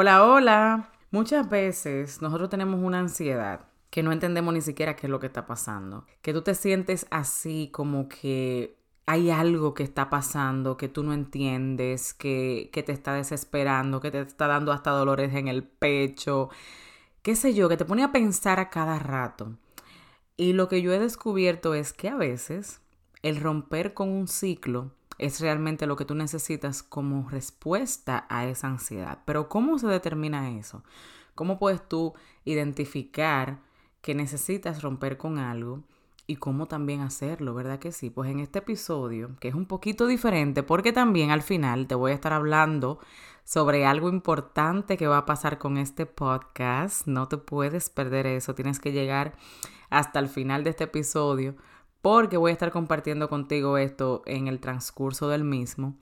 Hola, hola. Muchas veces nosotros tenemos una ansiedad que no entendemos ni siquiera qué es lo que está pasando. Que tú te sientes así como que hay algo que está pasando que tú no entiendes, que, que te está desesperando, que te está dando hasta dolores en el pecho, qué sé yo, que te pone a pensar a cada rato. Y lo que yo he descubierto es que a veces el romper con un ciclo es realmente lo que tú necesitas como respuesta a esa ansiedad. Pero ¿cómo se determina eso? ¿Cómo puedes tú identificar que necesitas romper con algo? y cómo también hacerlo, ¿verdad que sí? Pues en este episodio, que es un poquito diferente, porque también al final te voy a estar hablando sobre algo importante que va a pasar con este podcast. No te puedes perder eso, tienes que llegar hasta el final de este episodio porque voy a estar compartiendo contigo esto en el transcurso del mismo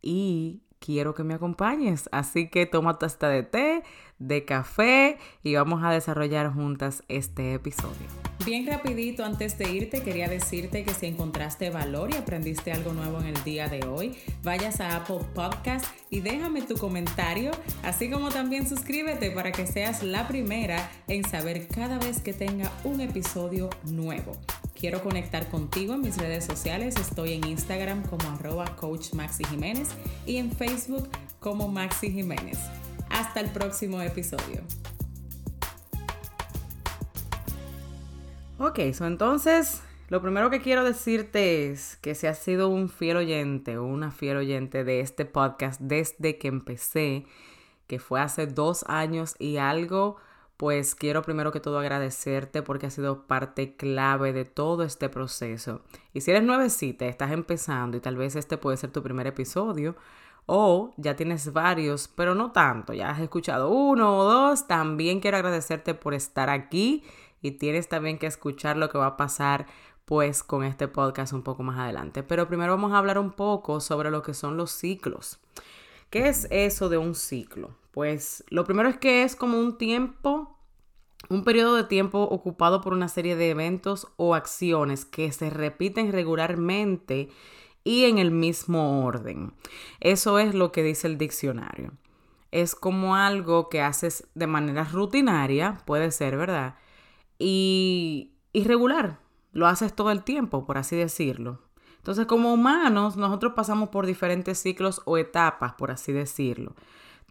y quiero que me acompañes. Así que toma taza de té, de café y vamos a desarrollar juntas este episodio. Bien rapidito, antes de irte, quería decirte que si encontraste valor y aprendiste algo nuevo en el día de hoy, vayas a Apple Podcast y déjame tu comentario, así como también suscríbete para que seas la primera en saber cada vez que tenga un episodio nuevo. Quiero conectar contigo en mis redes sociales. Estoy en Instagram como arroba coach Jiménez y en Facebook como Maxi Jiménez. Hasta el próximo episodio. Ok, so entonces lo primero que quiero decirte es que si has sido un fiel oyente o una fiel oyente de este podcast desde que empecé, que fue hace dos años y algo, pues quiero primero que todo agradecerte porque has sido parte clave de todo este proceso. Y si eres nuevecita, estás empezando y tal vez este puede ser tu primer episodio, o ya tienes varios, pero no tanto, ya has escuchado uno o dos, también quiero agradecerte por estar aquí y tienes también que escuchar lo que va a pasar pues con este podcast un poco más adelante. Pero primero vamos a hablar un poco sobre lo que son los ciclos. ¿Qué es eso de un ciclo? Pues lo primero es que es como un tiempo, un periodo de tiempo ocupado por una serie de eventos o acciones que se repiten regularmente y en el mismo orden. Eso es lo que dice el diccionario. Es como algo que haces de manera rutinaria, puede ser, ¿verdad? Y irregular, lo haces todo el tiempo, por así decirlo. Entonces, como humanos, nosotros pasamos por diferentes ciclos o etapas, por así decirlo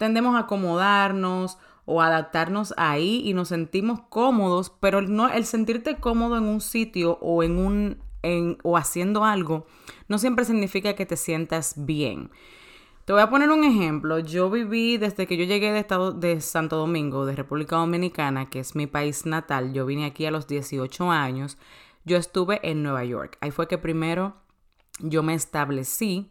tendemos a acomodarnos o adaptarnos ahí y nos sentimos cómodos, pero no el sentirte cómodo en un sitio o en un en, o haciendo algo no siempre significa que te sientas bien. Te voy a poner un ejemplo. Yo viví desde que yo llegué de estado de Santo Domingo, de República Dominicana, que es mi país natal. Yo vine aquí a los 18 años. Yo estuve en Nueva York. Ahí fue que primero yo me establecí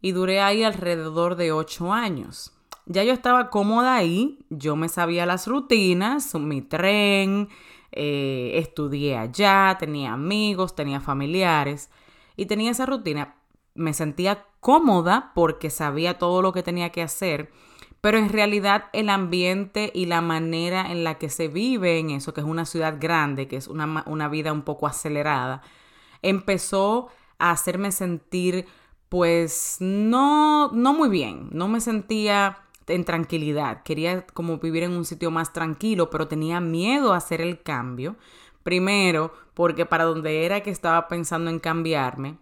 y duré ahí alrededor de 8 años. Ya yo estaba cómoda ahí, yo me sabía las rutinas, mi tren, eh, estudié allá, tenía amigos, tenía familiares y tenía esa rutina. Me sentía cómoda porque sabía todo lo que tenía que hacer, pero en realidad el ambiente y la manera en la que se vive en eso, que es una ciudad grande, que es una, una vida un poco acelerada, empezó a hacerme sentir pues no, no muy bien, no me sentía en tranquilidad. Quería como vivir en un sitio más tranquilo, pero tenía miedo a hacer el cambio. Primero, porque para donde era que estaba pensando en cambiarme,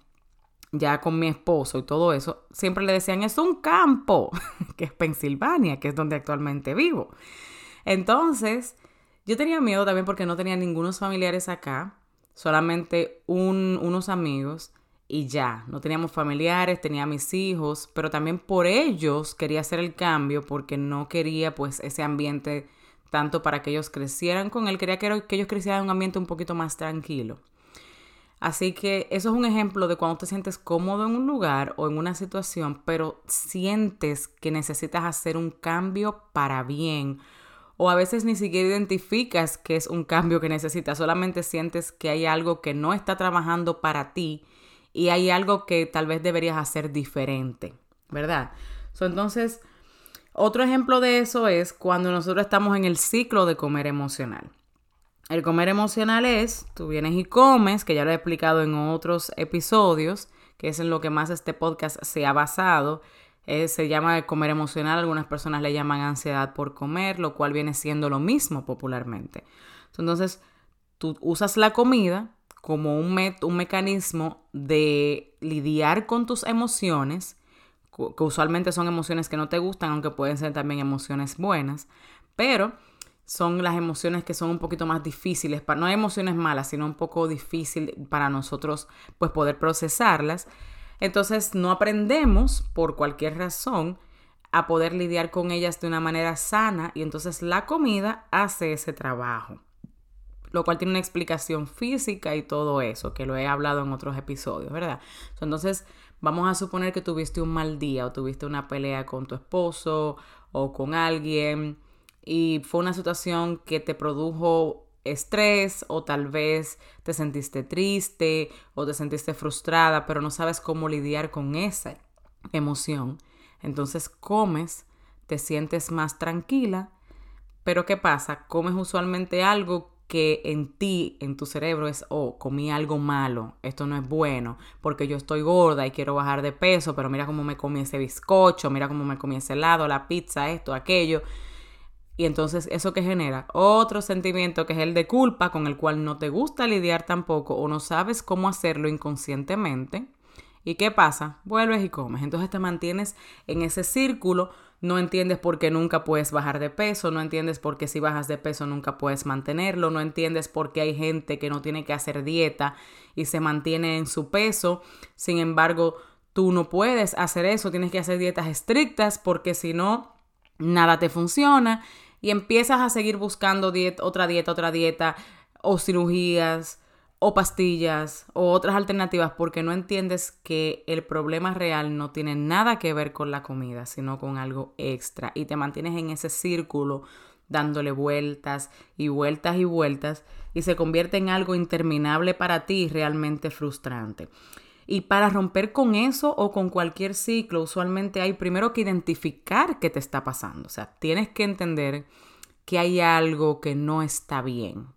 ya con mi esposo y todo eso, siempre le decían, es un campo, que es Pensilvania, que es donde actualmente vivo. Entonces, yo tenía miedo también porque no tenía ningunos familiares acá, solamente unos amigos y ya, no teníamos familiares, tenía mis hijos, pero también por ellos quería hacer el cambio porque no quería pues ese ambiente tanto para que ellos crecieran con él, quería que, ellos crecieran en un ambiente un poquito más tranquilo. Así que eso es un ejemplo de cuando te sientes cómodo en un lugar o en una situación, pero sientes que necesitas hacer un cambio para bien. O a veces ni siquiera identificas que es un cambio que necesitas, solamente sientes que hay algo que no está trabajando para ti y hay algo que tal vez deberías hacer diferente, ¿verdad? entonces, otro ejemplo de eso es cuando nosotros estamos en el ciclo de comer emocional. El comer emocional es, tú vienes y comes, que ya lo he explicado en otros episodios, que es en lo que más este podcast se ha basado, Eh, se llama comer emocional, algunas personas le llaman ansiedad por comer, lo cual viene siendo lo mismo popularmente. Entonces, tú usas la comida como un, mecanismo de lidiar con tus emociones, que usualmente son emociones que no te gustan, aunque pueden ser también emociones buenas, pero son las emociones que son un poquito más difíciles, para, no hay emociones malas, sino un poco difícil para nosotros pues poder procesarlas. Entonces no aprendemos por cualquier razón a poder lidiar con ellas de una manera sana y entonces la comida hace ese trabajo lo cual tiene una explicación física y todo eso, que lo he hablado en otros episodios, ¿verdad? Entonces, vamos a suponer que tuviste un mal día o tuviste una pelea con tu esposo o con alguien y fue una situación que te produjo estrés o tal vez te sentiste triste o te sentiste frustrada, pero no sabes cómo lidiar con esa emoción. Entonces comes, te sientes más tranquila, pero ¿qué pasa? Comes usualmente algo que en ti, en tu cerebro es, oh, comí algo malo, esto no es bueno, porque yo estoy gorda y quiero bajar de peso, pero mira cómo me comí ese bizcocho, mira cómo me comí ese helado, la pizza, esto, aquello. Y entonces eso que genera otro sentimiento que es el de culpa con el cual no te gusta lidiar tampoco o no sabes cómo hacerlo inconscientemente. ¿Y qué pasa? Vuelves y comes. Entonces te mantienes en ese círculo no entiendes por qué nunca puedes bajar de peso, no entiendes por qué si bajas de peso nunca puedes mantenerlo, no entiendes por qué hay gente que no tiene que hacer dieta y se mantiene en su peso, sin embargo, tú no puedes hacer eso, tienes que hacer dietas estrictas porque si no, nada te funciona y empiezas a seguir buscando otra dieta, otra dieta o cirugías o pastillas o otras alternativas porque no entiendes que el problema real no tiene nada que ver con la comida, sino con algo extra y te mantienes en ese círculo dándole vueltas y vueltas y vueltas y se convierte en algo interminable para ti y realmente frustrante. Y para romper con eso o con cualquier ciclo, usualmente hay primero que identificar qué te está pasando. O sea, tienes que entender que hay algo que no está bien.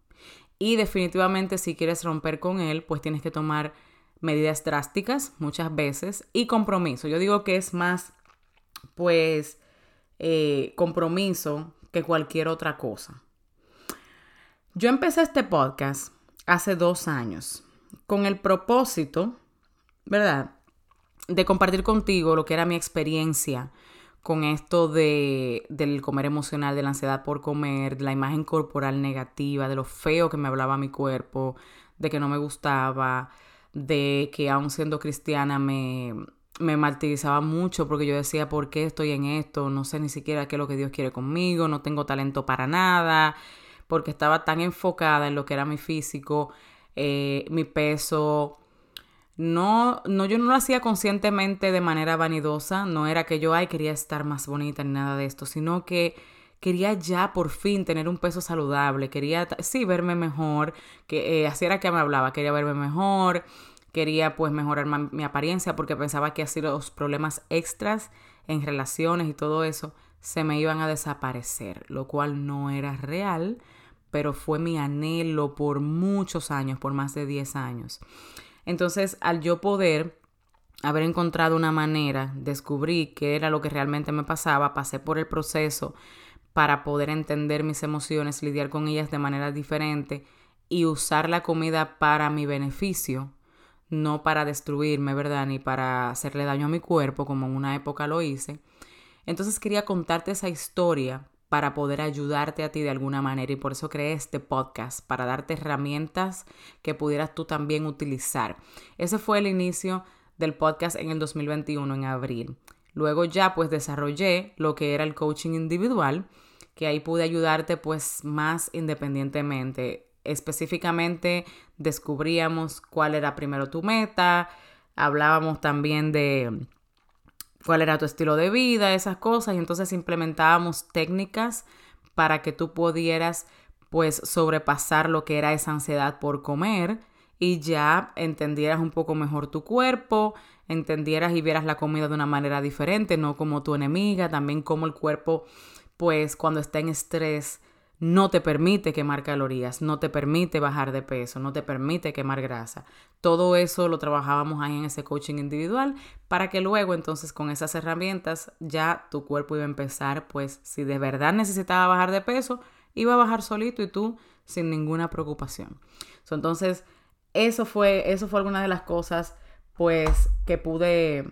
Y definitivamente si quieres romper con él, pues tienes que tomar medidas drásticas muchas veces y compromiso. Yo digo que es más, pues, eh, compromiso que cualquier otra cosa. Yo empecé este podcast hace dos años con el propósito, ¿verdad? De compartir contigo lo que era mi experiencia con esto de, del comer emocional, de la ansiedad por comer, de la imagen corporal negativa, de lo feo que me hablaba mi cuerpo, de que no me gustaba, de que aún siendo cristiana me, me martirizaba mucho porque yo decía, ¿por qué estoy en esto? No sé ni siquiera qué es lo que Dios quiere conmigo, no tengo talento para nada, porque estaba tan enfocada en lo que era mi físico, eh, mi peso, no, no, yo no lo hacía conscientemente de manera vanidosa, no era que yo, ay, quería estar más bonita ni nada de esto, sino que quería ya por fin tener un peso saludable, quería, sí, verme mejor, que eh, así era que me hablaba, quería verme mejor, quería pues mejorar mi apariencia porque pensaba que así los problemas extras en relaciones y todo eso se me iban a desaparecer, lo cual no era real, pero fue mi anhelo por muchos años, por más de 10 años. Entonces, al yo poder haber encontrado una manera, descubrí qué era lo que realmente me pasaba, pasé por el proceso para poder entender mis emociones, lidiar con ellas de manera diferente y usar la comida para mi beneficio, no para destruirme, ¿verdad? Ni para hacerle daño a mi cuerpo, como en una época lo hice. Entonces quería contarte esa historia para poder ayudarte a ti de alguna manera y por eso creé este podcast, para darte herramientas que pudieras tú también utilizar. Ese fue el inicio del podcast en el 2021, en abril. Luego ya pues desarrollé lo que era el coaching individual, que ahí pude ayudarte pues más independientemente. Específicamente descubríamos cuál era primero tu meta, hablábamos también de cuál era tu estilo de vida, esas cosas, y entonces implementábamos técnicas para que tú pudieras pues sobrepasar lo que era esa ansiedad por comer y ya entendieras un poco mejor tu cuerpo, entendieras y vieras la comida de una manera diferente, no como tu enemiga, también como el cuerpo pues cuando está en estrés no te permite quemar calorías, no te permite bajar de peso, no te permite quemar grasa. Todo eso lo trabajábamos ahí en ese coaching individual para que luego entonces con esas herramientas ya tu cuerpo iba a empezar, pues si de verdad necesitaba bajar de peso, iba a bajar solito y tú sin ninguna preocupación. entonces, eso fue, eso fue alguna de las cosas pues que pude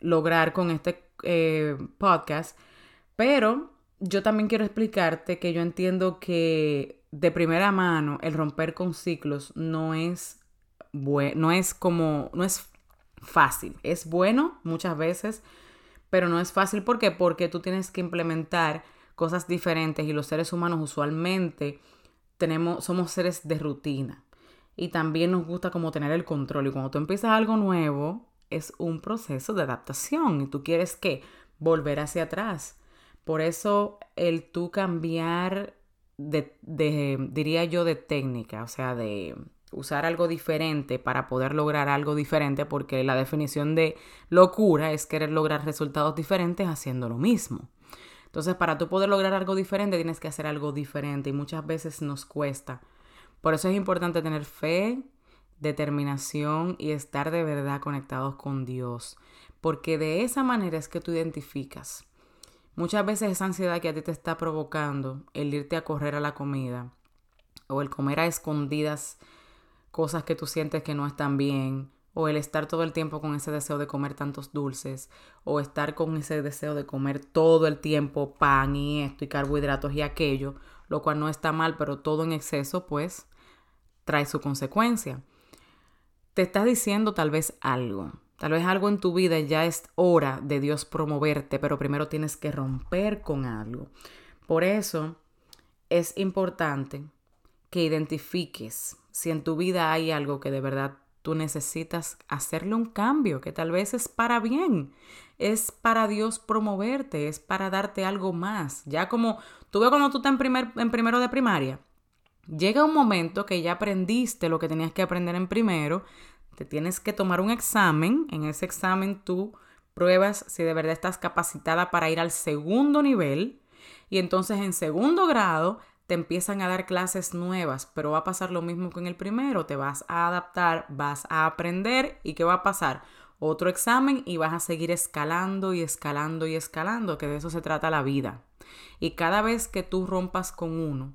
lograr con este eh, podcast, pero yo también quiero explicarte que yo entiendo que de primera mano el romper con ciclos no es no es como no es fácil. Es bueno muchas veces, pero no es fácil. Porque tú tienes que implementar cosas diferentes y los seres humanos usualmente tenemos somos seres de rutina. Y también nos gusta como tener el control. Y cuando tú empiezas algo nuevo es un proceso de adaptación. Y tú quieres que volver hacia atrás por eso el tú cambiar de, diría yo, de técnica, o sea, de usar algo diferente para poder lograr algo diferente, porque la definición de locura es querer lograr resultados diferentes haciendo lo mismo. Entonces, para tú poder lograr algo diferente, tienes que hacer algo diferente y muchas veces nos cuesta. Por eso es importante tener fe, determinación y estar de verdad conectados con Dios, porque de esa manera es que tú identificas Muchas veces esa ansiedad que a ti te está provocando, el irte a correr a la comida o el comer a escondidas cosas que tú sientes que no están bien, o el estar todo el tiempo con ese deseo de comer tantos dulces, o estar con ese deseo de comer todo el tiempo pan y esto y carbohidratos y aquello, lo cual no está mal, pero todo en exceso pues trae su consecuencia. Te estás diciendo tal vez algo, Tal vez algo en tu vida ya es hora de Dios promoverte, pero primero tienes que romper con algo. Por eso es importante que identifiques si en tu vida hay algo que de verdad tú necesitas hacerle un cambio, que tal vez es para bien, es para Dios promoverte, es para darte algo más. Ya como tú ves cuando tú estás en, primer, en primero de primaria, llega un momento que ya aprendiste lo que tenías que aprender en primero, te tienes que tomar un examen. En ese examen tú pruebas si de verdad estás capacitada para ir al segundo nivel. Y entonces en segundo grado te empiezan a dar clases nuevas, pero va a pasar lo mismo que en el primero. Te vas a adaptar, vas a aprender y ¿qué va a pasar? Otro examen y vas a seguir escalando y escalando y escalando, que de eso se trata la vida. Y cada vez que tú rompas con uno,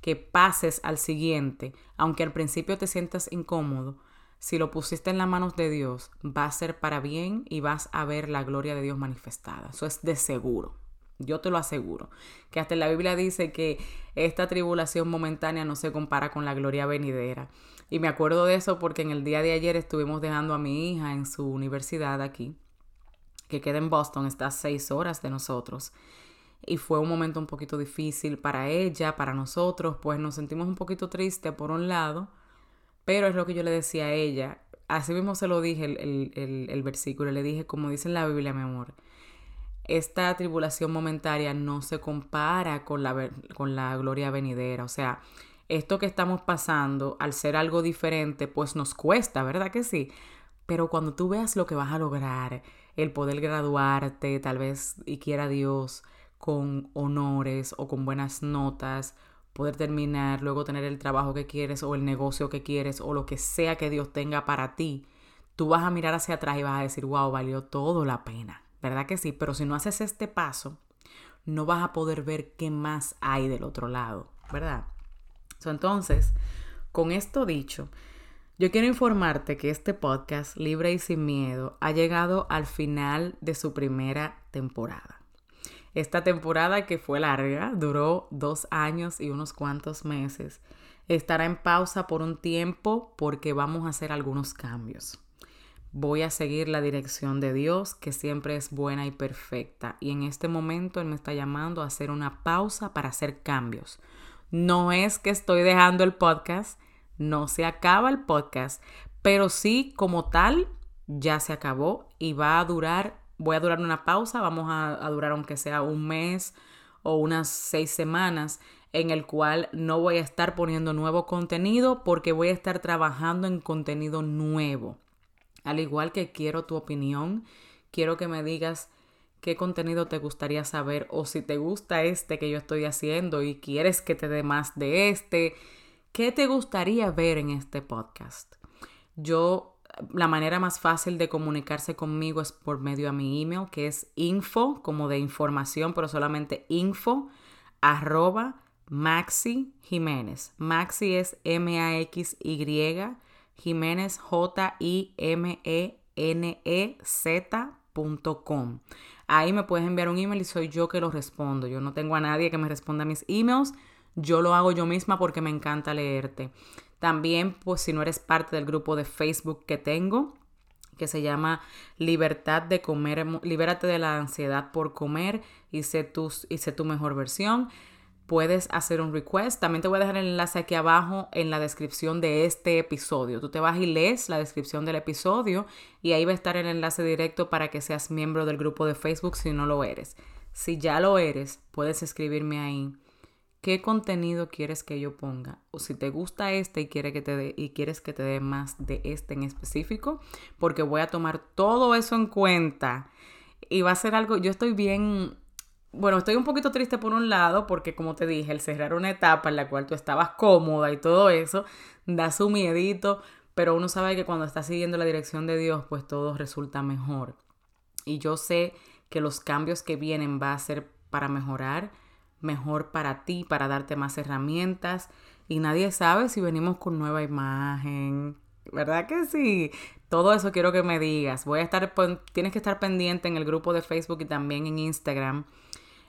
que pases al siguiente, aunque al principio te sientas incómodo, si lo pusiste en las manos de Dios, va a ser para bien y vas a ver la gloria de Dios manifestada. Eso es de seguro. Yo te lo aseguro. Que hasta la Biblia dice que esta tribulación momentánea no se compara con la gloria venidera. Y me acuerdo de eso porque en el día de ayer estuvimos dejando a mi hija en su universidad aquí, que queda en Boston, está a seis horas de nosotros. Y fue un momento un poquito difícil para ella, para nosotros, pues nos sentimos un poquito tristes por un lado, pero es lo que yo le decía a ella. Así mismo se lo dije el, versículo. Le dije, como dice en la Biblia, mi amor, esta tribulación momentaria no se compara con la, con la gloria venidera. O sea, esto que estamos pasando, al ser algo diferente, pues nos cuesta, ¿verdad que sí? Pero cuando tú veas lo que vas a lograr, el poder graduarte, tal vez, y quiera Dios, con honores o con buenas notas poder terminar, luego tener el trabajo que quieres o el negocio que quieres o lo que sea que Dios tenga para ti, tú vas a mirar hacia atrás y vas a decir, wow, valió todo la pena. ¿Verdad que sí? Pero si no haces este paso, no vas a poder ver qué más hay del otro lado, ¿verdad? entonces, con esto dicho, yo quiero informarte que este podcast, Libre y Sin Miedo, ha llegado al final de su primera temporada. Esta temporada que fue larga, duró dos años y unos cuantos meses, estará en pausa por un tiempo porque vamos a hacer algunos cambios. Voy a seguir la dirección de Dios, que siempre es buena y perfecta. Y en este momento Él me está llamando a hacer una pausa para hacer cambios. No es que estoy dejando el podcast, no se acaba el podcast, pero sí como tal ya se acabó y va a durar voy a durar una pausa, vamos a, durar aunque sea un mes o unas seis semanas en el cual no voy a estar poniendo nuevo contenido porque voy a estar trabajando en contenido nuevo. Al igual que quiero tu opinión, quiero que me digas qué contenido te gustaría saber o si te gusta este que yo estoy haciendo y quieres que te dé más de este, ¿qué te gustaría ver en este podcast? Yo, la manera más fácil de comunicarse conmigo es por medio a mi email, que es info, como de información, pero solamente info, arroba Maxi Jiménez. Maxi es M-A-X-Y, Jiménez J-I-M-E-N-E-Z.com. Ahí me puedes enviar un email y soy yo que lo respondo. Yo no tengo a nadie que me responda mis emails. Yo lo hago yo misma porque me encanta leerte. También, pues si no eres parte del grupo de Facebook que tengo, que se llama Libertad de Comer, Libérate de la ansiedad por comer y sé y sé tu mejor versión puedes hacer un request. También te voy a dejar el enlace aquí abajo en la descripción de este episodio. Tú te vas y lees la descripción del episodio y ahí va a estar el enlace directo para que seas miembro del grupo de Facebook si no lo eres. Si ya lo eres, puedes escribirme ahí qué contenido quieres que yo ponga o si te gusta este y, quiere que te y quieres que te dé más de este en específico, porque voy a tomar todo eso en cuenta y va a ser algo, yo estoy bien bueno, estoy un poquito triste por un lado porque como te dije, el cerrar una etapa en la cual tú estabas cómoda y todo eso, da su miedito, pero uno sabe que cuando estás siguiendo la dirección de Dios, pues todo resulta mejor. Y yo sé que los cambios que vienen va a ser para mejorar, mejor para ti, para darte más herramientas. Y nadie sabe si venimos con nueva imagen. ¿Verdad que sí? Todo eso quiero que me digas. Voy a estar, tienes que estar pendiente en el grupo de Facebook y también en Instagram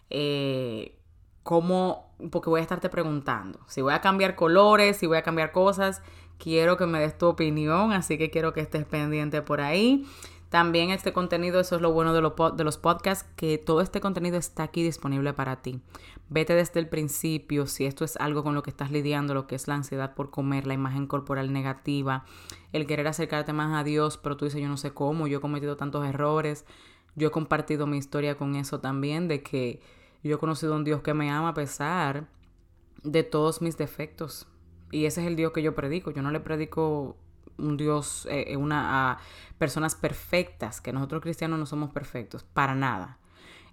eh, cómo, porque voy a estarte preguntando, si voy a cambiar colores, si voy a cambiar cosas, quiero que me des tu opinión, así que quiero que estés pendiente por ahí. También este contenido, eso es lo bueno de, de los podcasts, que todo este contenido está aquí disponible para ti. Vete desde el principio, si esto es algo con lo que estás lidiando, lo que es la ansiedad por comer, la imagen corporal negativa, el querer acercarte más a Dios, pero tú dices yo no sé cómo, yo he cometido tantos errores, yo he compartido mi historia con eso también, de que yo he conocido a un Dios que me ama a pesar de todos mis defectos. Y ese es el Dios que yo predico. Yo no le predico un Dios, eh, eh, una, personas perfectas, que nosotros cristianos no somos perfectos, para nada.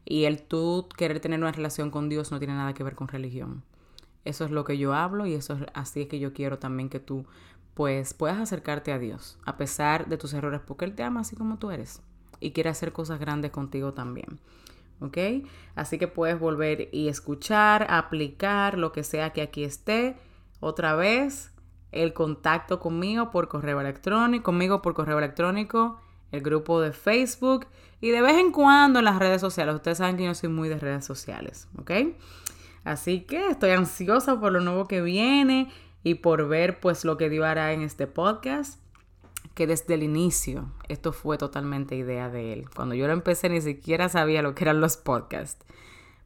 Y el tú querer tener una relación con Dios no tiene nada que ver con religión. Eso es lo que yo hablo y eso es así es que yo quiero también que tú pues puedas acercarte a Dios a pesar de tus errores porque Él te ama así como tú eres y quiere hacer cosas grandes contigo también. ¿Ok? Así que puedes volver y escuchar, aplicar lo que sea que aquí esté. Otra vez, el contacto conmigo por correo electrónico, conmigo por correo electrónico, el grupo de Facebook y de vez en cuando en las redes sociales. Ustedes saben que yo soy muy de redes sociales, ¿ok? Así que estoy ansiosa por lo nuevo que viene y por ver pues lo que Dios hará en este podcast que desde el inicio esto fue totalmente idea de él. Cuando yo lo empecé ni siquiera sabía lo que eran los podcasts.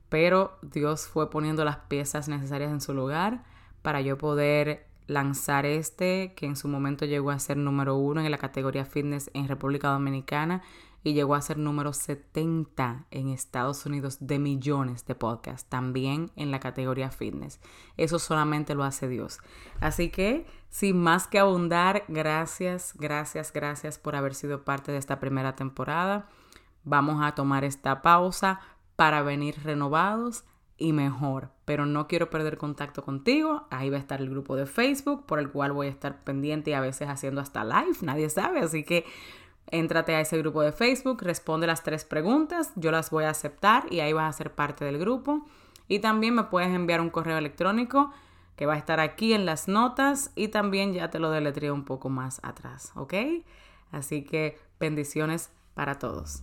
Pero Dios fue poniendo las piezas necesarias en su lugar para yo poder lanzar este que en su momento llegó a ser número uno en la categoría fitness en República Dominicana y llegó a ser número 70 en Estados Unidos de millones de podcasts, también en la categoría fitness. Eso solamente lo hace Dios. Así que, sin más que abundar, gracias, gracias, gracias por haber sido parte de esta primera temporada. Vamos a tomar esta pausa para venir renovados y mejor, pero no quiero perder contacto contigo. Ahí va a estar el grupo de Facebook por el cual voy a estar pendiente y a veces haciendo hasta live, nadie sabe, así que Éntrate a ese grupo de Facebook, responde las tres preguntas, yo las voy a aceptar y ahí vas a ser parte del grupo. Y también me puedes enviar un correo electrónico que va a estar aquí en las notas y también ya te lo deletreo un poco más atrás, ¿ok? Así que bendiciones para todos.